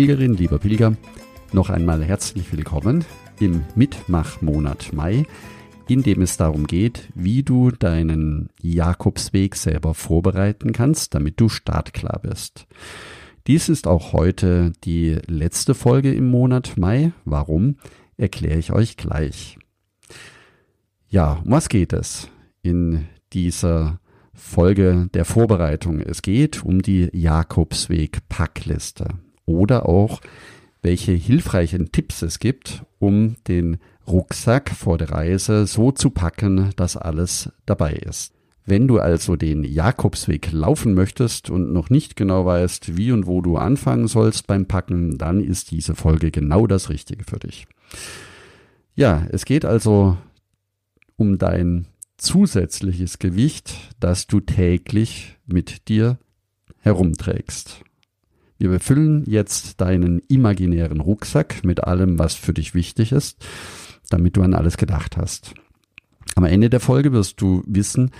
Pilgerin, lieber Pilger, noch einmal herzlich willkommen im Mitmachmonat Mai, in dem es darum geht, wie du deinen Jakobsweg selber vorbereiten kannst, damit du startklar bist. Dies ist auch heute die letzte Folge im Monat Mai. Warum? Erkläre ich euch gleich. Ja, um was geht es in dieser Folge der Vorbereitung? Es geht um die Jakobsweg-Packliste oder auch welche hilfreichen Tipps es gibt, um den Rucksack vor der Reise so zu packen, dass alles dabei ist. Wenn du also den Jakobsweg laufen möchtest und noch nicht genau weißt, wie und wo du anfangen sollst beim Packen, dann ist diese Folge genau das Richtige für dich. Ja, es geht also um dein zusätzliches Gewicht, das du täglich mit dir herumträgst. Wir befüllen jetzt deinen imaginären Rucksack mit allem, was für dich wichtig ist, damit du an alles gedacht hast. Am Ende der Folge wirst du wissen,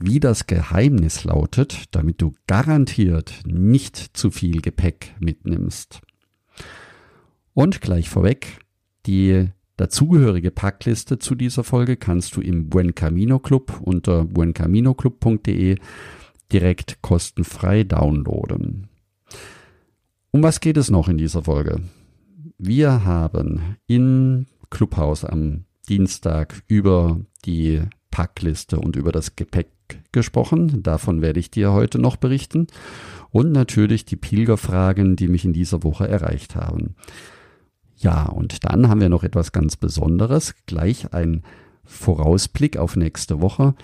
wie das Geheimnis lautet, damit du garantiert nicht zu viel Gepäck mitnimmst. Und gleich vorweg, die dazugehörige Packliste zu dieser Folge kannst du im Buen Camino Club unter buencaminoclub.de direkt kostenfrei downloaden. Um was geht es noch in dieser Folge? Wir haben in Clubhaus am Dienstag über die Packliste und über das Gepäck gesprochen. Davon werde ich dir heute noch berichten. Und natürlich die Pilgerfragen, die mich in dieser Woche erreicht haben. Ja, und dann haben wir noch etwas ganz Besonderes. Gleich ein Vorausblick auf nächste Woche.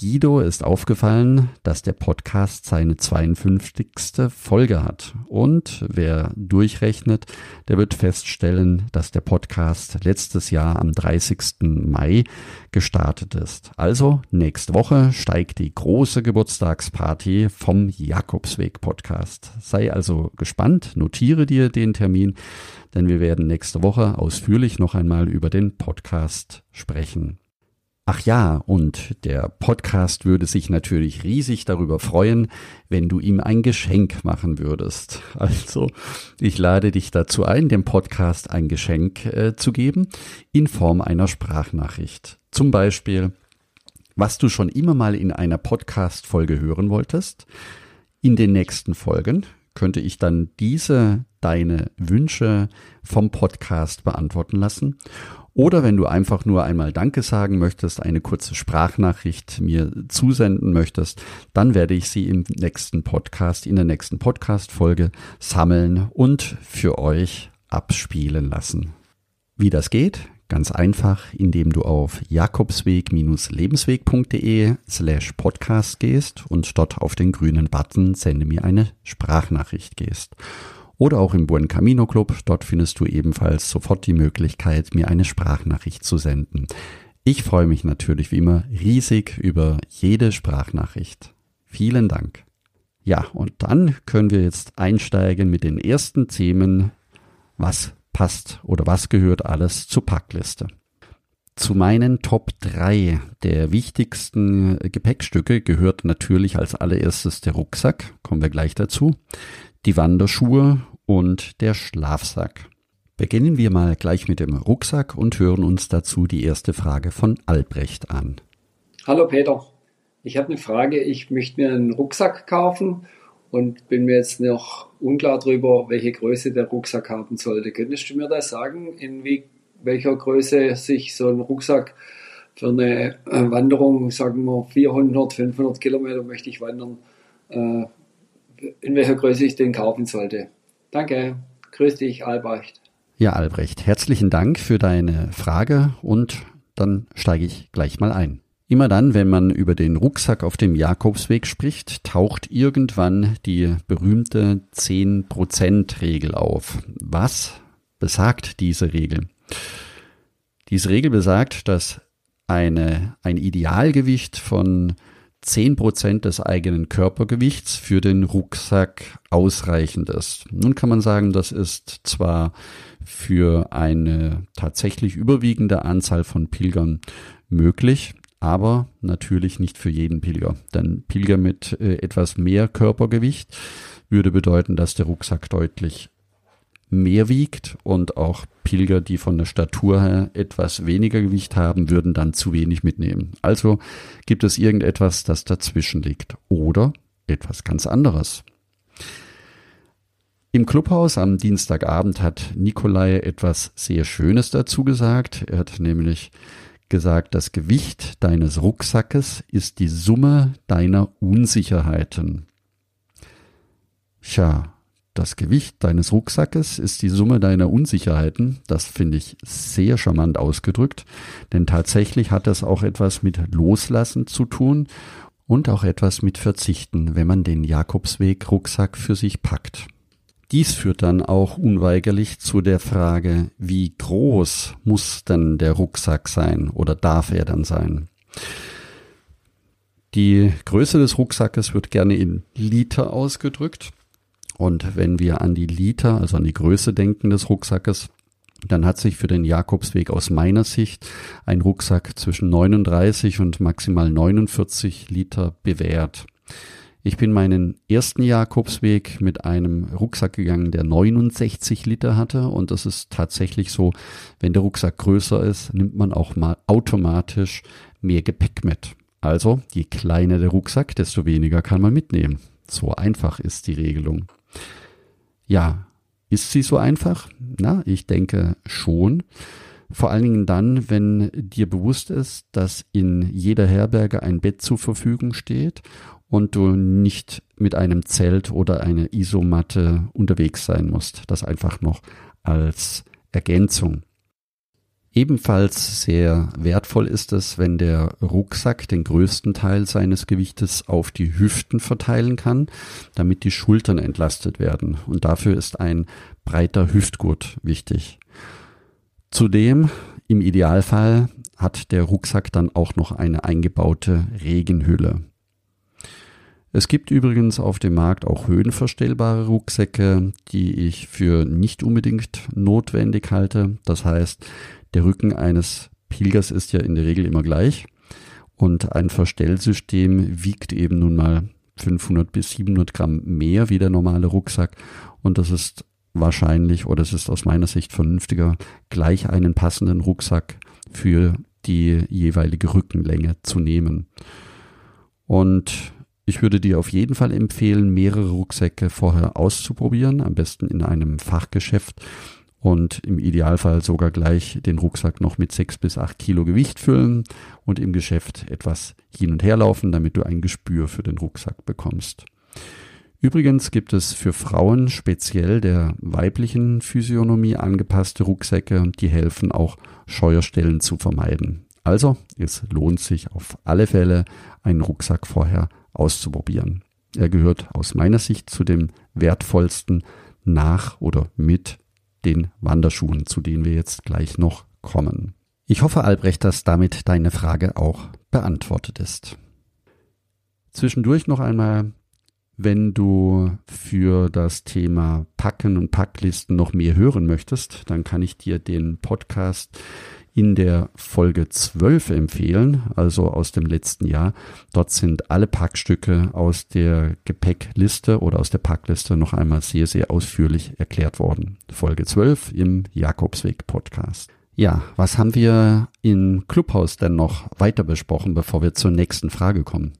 Guido ist aufgefallen, dass der Podcast seine 52. Folge hat. Und wer durchrechnet, der wird feststellen, dass der Podcast letztes Jahr am 30. Mai gestartet ist. Also nächste Woche steigt die große Geburtstagsparty vom Jakobsweg Podcast. Sei also gespannt, notiere dir den Termin, denn wir werden nächste Woche ausführlich noch einmal über den Podcast sprechen. Ach ja, und der Podcast würde sich natürlich riesig darüber freuen, wenn du ihm ein Geschenk machen würdest. Also, ich lade dich dazu ein, dem Podcast ein Geschenk äh, zu geben in Form einer Sprachnachricht. Zum Beispiel, was du schon immer mal in einer Podcast-Folge hören wolltest. In den nächsten Folgen könnte ich dann diese deine Wünsche vom Podcast beantworten lassen oder wenn du einfach nur einmal Danke sagen möchtest, eine kurze Sprachnachricht mir zusenden möchtest, dann werde ich sie im nächsten Podcast, in der nächsten Podcast-Folge sammeln und für euch abspielen lassen. Wie das geht? Ganz einfach, indem du auf jakobsweg-lebensweg.de slash podcast gehst und dort auf den grünen Button Sende mir eine Sprachnachricht gehst oder auch im Buen Camino Club. Dort findest du ebenfalls sofort die Möglichkeit, mir eine Sprachnachricht zu senden. Ich freue mich natürlich wie immer riesig über jede Sprachnachricht. Vielen Dank. Ja, und dann können wir jetzt einsteigen mit den ersten Themen. Was passt oder was gehört alles zur Packliste? Zu meinen Top 3 der wichtigsten Gepäckstücke gehört natürlich als allererstes der Rucksack, kommen wir gleich dazu die Wanderschuhe und der Schlafsack. Beginnen wir mal gleich mit dem Rucksack und hören uns dazu die erste Frage von Albrecht an. Hallo Peter, ich habe eine Frage. Ich möchte mir einen Rucksack kaufen und bin mir jetzt noch unklar darüber, welche Größe der Rucksack haben sollte. Könntest du mir das sagen, in wie, welcher Größe sich so ein Rucksack für eine äh, Wanderung, sagen wir 400, 500 Kilometer möchte ich wandern, äh, in welcher Größe ich den kaufen sollte. Danke. Grüß dich, Albrecht. Ja, Albrecht, herzlichen Dank für deine Frage und dann steige ich gleich mal ein. Immer dann, wenn man über den Rucksack auf dem Jakobsweg spricht, taucht irgendwann die berühmte 10%-Regel auf. Was besagt diese Regel? Diese Regel besagt, dass eine, ein Idealgewicht von 10% des eigenen Körpergewichts für den Rucksack ausreichend ist. Nun kann man sagen, das ist zwar für eine tatsächlich überwiegende Anzahl von Pilgern möglich, aber natürlich nicht für jeden Pilger. Denn Pilger mit äh, etwas mehr Körpergewicht würde bedeuten, dass der Rucksack deutlich mehr wiegt und auch Pilger, die von der Statur her etwas weniger Gewicht haben, würden dann zu wenig mitnehmen. Also gibt es irgendetwas, das dazwischen liegt oder etwas ganz anderes. Im Clubhaus am Dienstagabend hat Nikolai etwas sehr Schönes dazu gesagt. Er hat nämlich gesagt, das Gewicht deines Rucksackes ist die Summe deiner Unsicherheiten. Tja, das Gewicht deines Rucksackes ist die Summe deiner Unsicherheiten. Das finde ich sehr charmant ausgedrückt, denn tatsächlich hat das auch etwas mit Loslassen zu tun und auch etwas mit Verzichten, wenn man den Jakobsweg Rucksack für sich packt. Dies führt dann auch unweigerlich zu der Frage, wie groß muss denn der Rucksack sein oder darf er dann sein? Die Größe des Rucksackes wird gerne in Liter ausgedrückt. Und wenn wir an die Liter, also an die Größe denken des Rucksackes, dann hat sich für den Jakobsweg aus meiner Sicht ein Rucksack zwischen 39 und maximal 49 Liter bewährt. Ich bin meinen ersten Jakobsweg mit einem Rucksack gegangen, der 69 Liter hatte. Und das ist tatsächlich so, wenn der Rucksack größer ist, nimmt man auch mal automatisch mehr Gepäck mit. Also, je kleiner der Rucksack, desto weniger kann man mitnehmen. So einfach ist die Regelung. Ja, ist sie so einfach? Na, ich denke schon. Vor allen Dingen dann, wenn dir bewusst ist, dass in jeder Herberge ein Bett zur Verfügung steht und du nicht mit einem Zelt oder einer Isomatte unterwegs sein musst. Das einfach noch als Ergänzung. Ebenfalls sehr wertvoll ist es, wenn der Rucksack den größten Teil seines Gewichtes auf die Hüften verteilen kann, damit die Schultern entlastet werden. Und dafür ist ein breiter Hüftgurt wichtig. Zudem, im Idealfall, hat der Rucksack dann auch noch eine eingebaute Regenhülle. Es gibt übrigens auf dem Markt auch höhenverstellbare Rucksäcke, die ich für nicht unbedingt notwendig halte. Das heißt, der Rücken eines Pilgers ist ja in der Regel immer gleich. Und ein Verstellsystem wiegt eben nun mal 500 bis 700 Gramm mehr wie der normale Rucksack. Und das ist wahrscheinlich oder es ist aus meiner Sicht vernünftiger, gleich einen passenden Rucksack für die jeweilige Rückenlänge zu nehmen. Und ich würde dir auf jeden Fall empfehlen, mehrere Rucksäcke vorher auszuprobieren, am besten in einem Fachgeschäft und im Idealfall sogar gleich den Rucksack noch mit sechs bis acht Kilo Gewicht füllen und im Geschäft etwas hin und her laufen, damit du ein Gespür für den Rucksack bekommst. Übrigens gibt es für Frauen speziell der weiblichen Physiognomie angepasste Rucksäcke, die helfen auch Scheuerstellen zu vermeiden. Also, es lohnt sich auf alle Fälle, einen Rucksack vorher auszuprobieren. Er gehört aus meiner Sicht zu dem wertvollsten nach oder mit den Wanderschuhen, zu denen wir jetzt gleich noch kommen. Ich hoffe, Albrecht, dass damit deine Frage auch beantwortet ist. Zwischendurch noch einmal, wenn du für das Thema Packen und Packlisten noch mehr hören möchtest, dann kann ich dir den Podcast in der Folge 12 empfehlen, also aus dem letzten Jahr. Dort sind alle Packstücke aus der Gepäckliste oder aus der Packliste noch einmal sehr, sehr ausführlich erklärt worden. Folge 12 im Jakobsweg Podcast. Ja, was haben wir in Clubhaus denn noch weiter besprochen, bevor wir zur nächsten Frage kommen?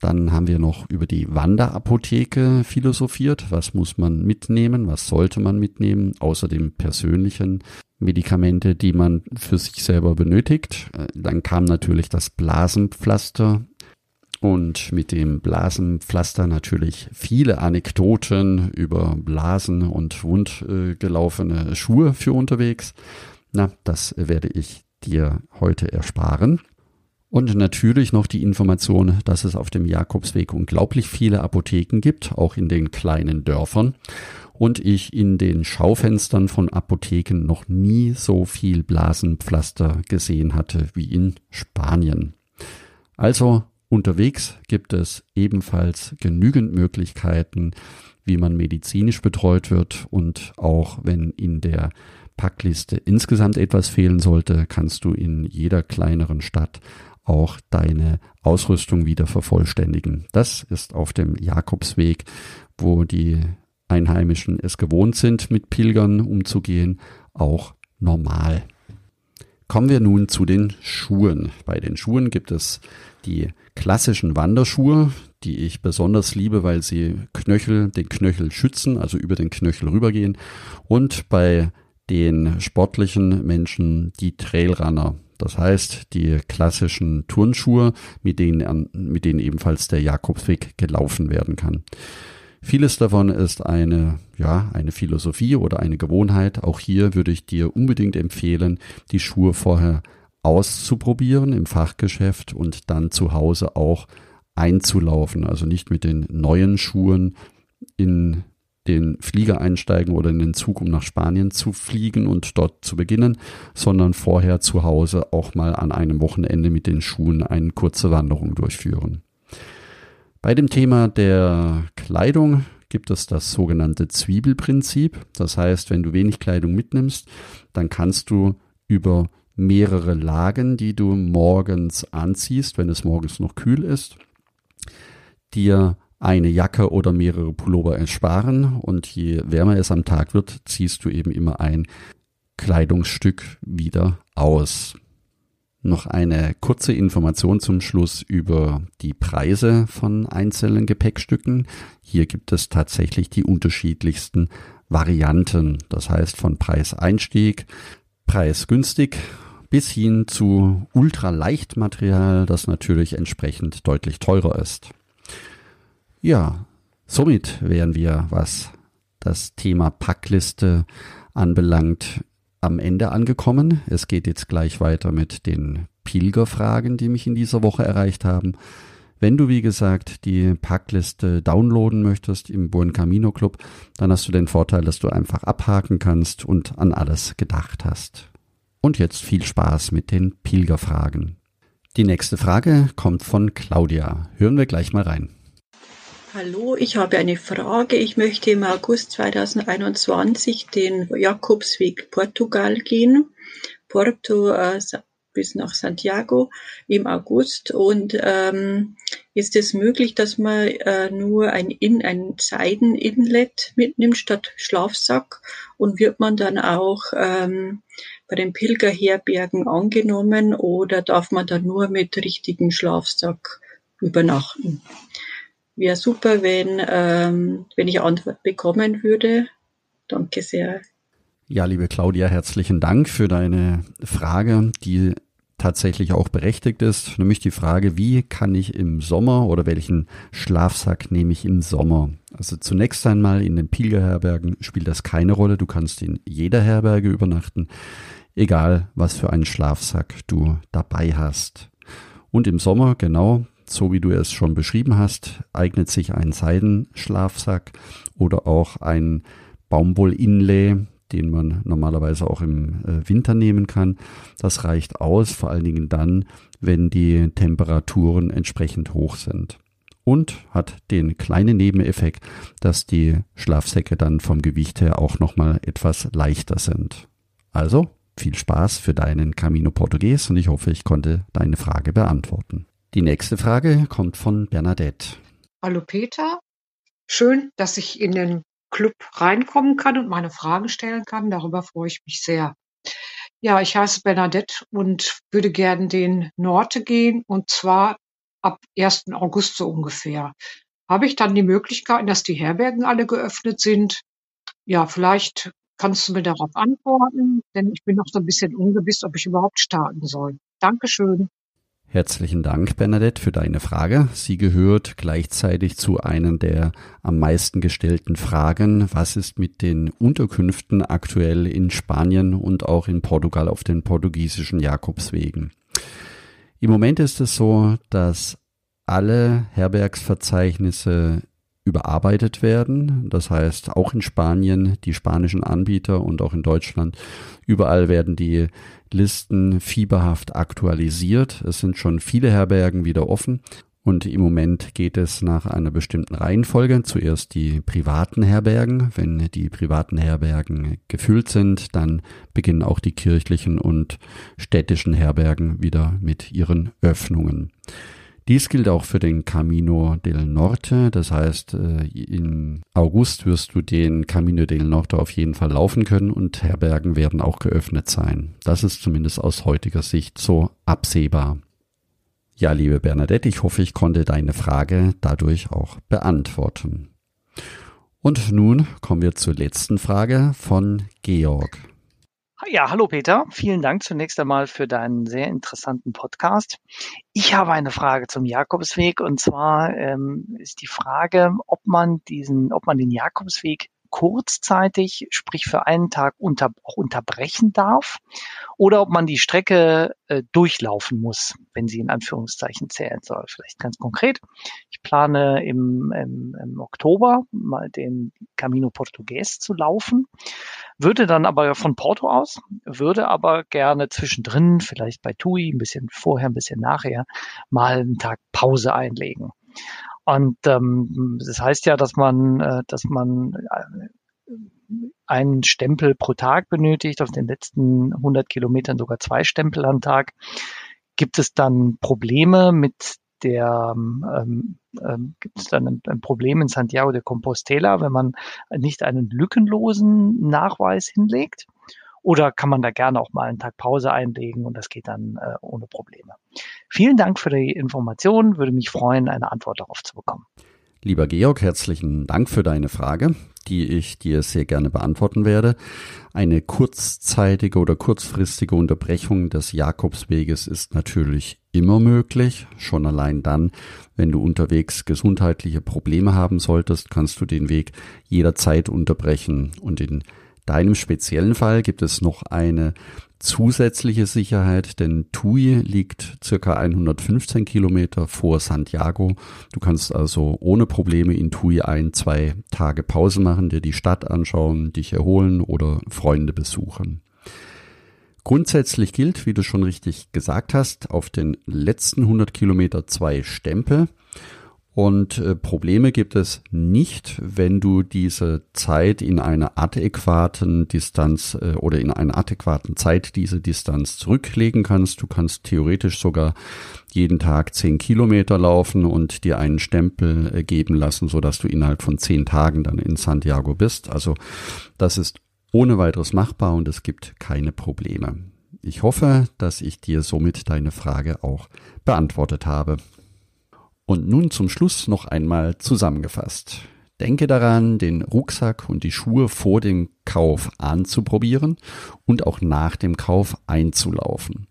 Dann haben wir noch über die Wanderapotheke philosophiert. Was muss man mitnehmen? Was sollte man mitnehmen? Außer dem persönlichen Medikamente, die man für sich selber benötigt. Äh, dann kam natürlich das Blasenpflaster und mit dem Blasenpflaster natürlich viele Anekdoten über Blasen und wundgelaufene Schuhe für unterwegs. Na, das werde ich dir heute ersparen. Und natürlich noch die Information, dass es auf dem Jakobsweg unglaublich viele Apotheken gibt, auch in den kleinen Dörfern. Und ich in den Schaufenstern von Apotheken noch nie so viel Blasenpflaster gesehen hatte wie in Spanien. Also unterwegs gibt es ebenfalls genügend Möglichkeiten, wie man medizinisch betreut wird und auch wenn in der Packliste insgesamt etwas fehlen sollte, kannst du in jeder kleineren Stadt auch deine Ausrüstung wieder vervollständigen. Das ist auf dem Jakobsweg, wo die Einheimischen es gewohnt sind, mit Pilgern umzugehen, auch normal. Kommen wir nun zu den Schuhen. Bei den Schuhen gibt es die klassischen Wanderschuhe, die ich besonders liebe, weil sie Knöchel, den Knöchel schützen, also über den Knöchel rübergehen. Und bei den sportlichen Menschen die Trailrunner. Das heißt, die klassischen Turnschuhe, mit denen, mit denen ebenfalls der Jakobsweg gelaufen werden kann. Vieles davon ist eine, ja, eine Philosophie oder eine Gewohnheit. Auch hier würde ich dir unbedingt empfehlen, die Schuhe vorher auszuprobieren im Fachgeschäft und dann zu Hause auch einzulaufen. Also nicht mit den neuen Schuhen in den Flieger einsteigen oder in den Zug, um nach Spanien zu fliegen und dort zu beginnen, sondern vorher zu Hause auch mal an einem Wochenende mit den Schuhen eine kurze Wanderung durchführen. Bei dem Thema der Kleidung gibt es das sogenannte Zwiebelprinzip. Das heißt, wenn du wenig Kleidung mitnimmst, dann kannst du über mehrere Lagen, die du morgens anziehst, wenn es morgens noch kühl ist, dir eine Jacke oder mehrere Pullover ersparen und je wärmer es am Tag wird, ziehst du eben immer ein Kleidungsstück wieder aus. Noch eine kurze Information zum Schluss über die Preise von einzelnen Gepäckstücken. Hier gibt es tatsächlich die unterschiedlichsten Varianten. Das heißt von Preiseinstieg, preisgünstig bis hin zu Ultraleichtmaterial, das natürlich entsprechend deutlich teurer ist. Ja, somit wären wir, was das Thema Packliste anbelangt, am Ende angekommen. Es geht jetzt gleich weiter mit den Pilgerfragen, die mich in dieser Woche erreicht haben. Wenn du, wie gesagt, die Packliste downloaden möchtest im Buen Camino Club, dann hast du den Vorteil, dass du einfach abhaken kannst und an alles gedacht hast. Und jetzt viel Spaß mit den Pilgerfragen. Die nächste Frage kommt von Claudia. Hören wir gleich mal rein. Hallo, ich habe eine Frage. Ich möchte im August 2021 den Jakobsweg Portugal gehen. Porto äh, bis nach Santiago im August. Und ähm, ist es möglich, dass man äh, nur ein, In ein Seiden-Inlet mitnimmt statt Schlafsack? Und wird man dann auch ähm, bei den Pilgerherbergen angenommen oder darf man dann nur mit richtigen Schlafsack übernachten? Wäre super, wenn, ähm, wenn ich Antwort bekommen würde. Danke sehr. Ja, liebe Claudia, herzlichen Dank für deine Frage, die tatsächlich auch berechtigt ist, nämlich die Frage, wie kann ich im Sommer oder welchen Schlafsack nehme ich im Sommer? Also zunächst einmal in den Pilgerherbergen spielt das keine Rolle. Du kannst in jeder Herberge übernachten, egal was für einen Schlafsack du dabei hast. Und im Sommer, genau, so wie du es schon beschrieben hast, eignet sich ein Seidenschlafsack oder auch ein Baumwoll-Inlay, den man normalerweise auch im äh, Winter nehmen kann. Das reicht aus, vor allen Dingen dann, wenn die Temperaturen entsprechend hoch sind. Und hat den kleinen Nebeneffekt, dass die Schlafsäcke dann vom Gewicht her auch nochmal etwas leichter sind. Also viel Spaß für deinen Camino Portugues und ich hoffe, ich konnte deine Frage beantworten. Die nächste Frage kommt von Bernadette. Hallo Peter, schön, dass ich in den Club reinkommen kann und meine Fragen stellen kann. Darüber freue ich mich sehr. Ja, ich heiße Bernadette und würde gerne den Norte gehen und zwar ab 1. August so ungefähr. Habe ich dann die Möglichkeit, dass die Herbergen alle geöffnet sind? Ja, vielleicht kannst du mir darauf antworten, denn ich bin noch so ein bisschen ungewiss, ob ich überhaupt starten soll. Dankeschön. Herzlichen Dank, Bernadette, für deine Frage. Sie gehört gleichzeitig zu einer der am meisten gestellten Fragen. Was ist mit den Unterkünften aktuell in Spanien und auch in Portugal auf den portugiesischen Jakobswegen? Im Moment ist es so, dass alle Herbergsverzeichnisse überarbeitet werden. Das heißt, auch in Spanien, die spanischen Anbieter und auch in Deutschland, überall werden die Listen fieberhaft aktualisiert. Es sind schon viele Herbergen wieder offen und im Moment geht es nach einer bestimmten Reihenfolge. Zuerst die privaten Herbergen. Wenn die privaten Herbergen gefüllt sind, dann beginnen auch die kirchlichen und städtischen Herbergen wieder mit ihren Öffnungen. Dies gilt auch für den Camino del Norte. Das heißt, äh, im August wirst du den Camino del Norte auf jeden Fall laufen können und Herbergen werden auch geöffnet sein. Das ist zumindest aus heutiger Sicht so absehbar. Ja, liebe Bernadette, ich hoffe, ich konnte deine Frage dadurch auch beantworten. Und nun kommen wir zur letzten Frage von Georg. Ja, hallo Peter. Vielen Dank zunächst einmal für deinen sehr interessanten Podcast. Ich habe eine Frage zum Jakobsweg und zwar ähm, ist die Frage, ob man diesen, ob man den Jakobsweg kurzzeitig, sprich für einen Tag unter, auch unterbrechen darf oder ob man die Strecke äh, durchlaufen muss, wenn sie in Anführungszeichen zählen soll. Vielleicht ganz konkret. Ich plane im, im, im Oktober mal den Camino Portugues zu laufen, würde dann aber von Porto aus, würde aber gerne zwischendrin, vielleicht bei TUI, ein bisschen vorher, ein bisschen nachher, mal einen Tag Pause einlegen. Und ähm, das heißt ja, dass man, äh, dass man äh, einen Stempel pro Tag benötigt, auf den letzten 100 Kilometern sogar zwei Stempel am Tag. Gibt es dann Probleme mit der ähm, ähm, gibt es dann ein, ein, Problem in Santiago de Compostela, wenn man nicht einen lückenlosen Nachweis hinlegt? Oder kann man da gerne auch mal einen Tag Pause einlegen und das geht dann äh, ohne Probleme. Vielen Dank für die Information. Würde mich freuen, eine Antwort darauf zu bekommen. Lieber Georg, herzlichen Dank für deine Frage, die ich dir sehr gerne beantworten werde. Eine kurzzeitige oder kurzfristige Unterbrechung des Jakobsweges ist natürlich immer möglich. Schon allein dann, wenn du unterwegs gesundheitliche Probleme haben solltest, kannst du den Weg jederzeit unterbrechen und in deinem speziellen Fall gibt es noch eine zusätzliche Sicherheit, denn Tui liegt circa 115 Kilometer vor Santiago. Du kannst also ohne Probleme in Tui ein, zwei Tage Pause machen, dir die Stadt anschauen, dich erholen oder Freunde besuchen. Grundsätzlich gilt, wie du schon richtig gesagt hast, auf den letzten 100 Kilometer zwei Stempel. Und äh, Probleme gibt es nicht, wenn du diese Zeit in einer adäquaten Distanz äh, oder in einer adäquaten Zeit diese Distanz zurücklegen kannst. Du kannst theoretisch sogar jeden Tag zehn Kilometer laufen und dir einen Stempel äh, geben lassen, so dass du innerhalb von zehn Tagen dann in Santiago bist. Also das ist ohne weiteres machbar und es gibt keine Probleme. Ich hoffe, dass ich dir somit deine Frage auch beantwortet habe. Und nun zum Schluss noch einmal zusammengefasst. Denke daran, den Rucksack und die Schuhe vor dem Kauf anzuprobieren und auch nach dem Kauf einzulaufen.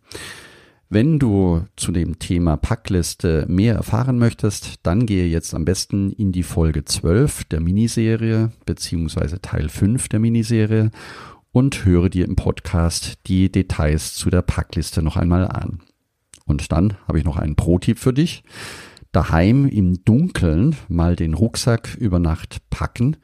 Wenn du zu dem Thema Packliste mehr erfahren möchtest, dann gehe jetzt am besten in die Folge 12 der Miniserie beziehungsweise Teil 5 der Miniserie und höre dir im Podcast die Details zu der Packliste noch einmal an. Und dann habe ich noch einen Pro-Tipp für dich daheim im Dunkeln mal den Rucksack über Nacht packen.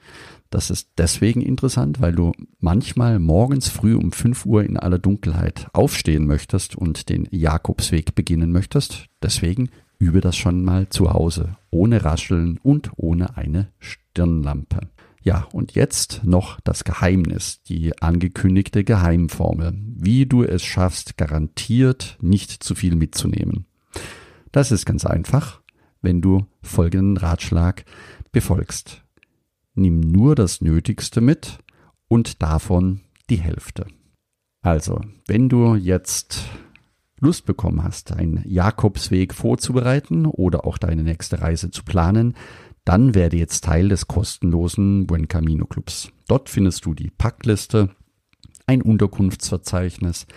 Das ist deswegen interessant, weil du manchmal morgens früh um 5 Uhr in aller Dunkelheit aufstehen möchtest und den Jakobsweg beginnen möchtest. Deswegen übe das schon mal zu Hause, ohne Rascheln und ohne eine Stirnlampe. Ja, und jetzt noch das Geheimnis, die angekündigte Geheimformel, wie du es schaffst, garantiert nicht zu viel mitzunehmen. Das ist ganz einfach wenn du folgenden Ratschlag befolgst. Nimm nur das Nötigste mit und davon die Hälfte. Also, wenn du jetzt Lust bekommen hast, einen Jakobsweg vorzubereiten oder auch deine nächste Reise zu planen, dann werde jetzt Teil des kostenlosen Buen Camino Clubs. Dort findest du die Packliste, ein Unterkunftsverzeichnis,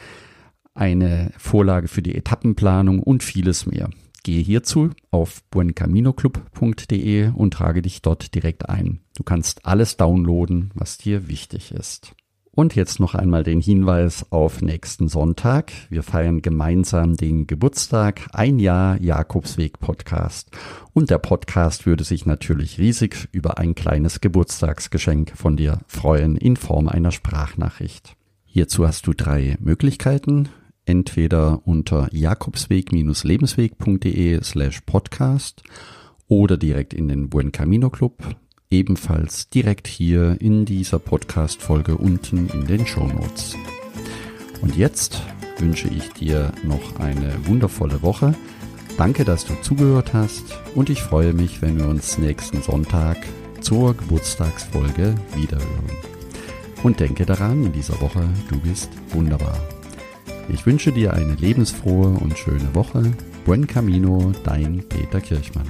eine Vorlage für die Etappenplanung und vieles mehr. Gehe hierzu auf buencaminoclub.de und trage dich dort direkt ein. Du kannst alles downloaden, was dir wichtig ist. Und jetzt noch einmal den Hinweis auf nächsten Sonntag. Wir feiern gemeinsam den Geburtstag, ein Jahr Jakobsweg Podcast. Und der Podcast würde sich natürlich riesig über ein kleines Geburtstagsgeschenk von dir freuen in Form einer Sprachnachricht. Hierzu hast du drei Möglichkeiten. Entweder unter jakobsweg-lebensweg.de slash podcast oder direkt in den Buen Camino Club ebenfalls direkt hier in dieser Podcast-Folge unten in den Show Notes. Und jetzt wünsche ich dir noch eine wundervolle Woche. Danke, dass du zugehört hast und ich freue mich, wenn wir uns nächsten Sonntag zur Geburtstagsfolge wiederhören. Und denke daran, in dieser Woche, du bist wunderbar. Ich wünsche dir eine lebensfrohe und schöne Woche. Buen Camino, dein Peter Kirchmann.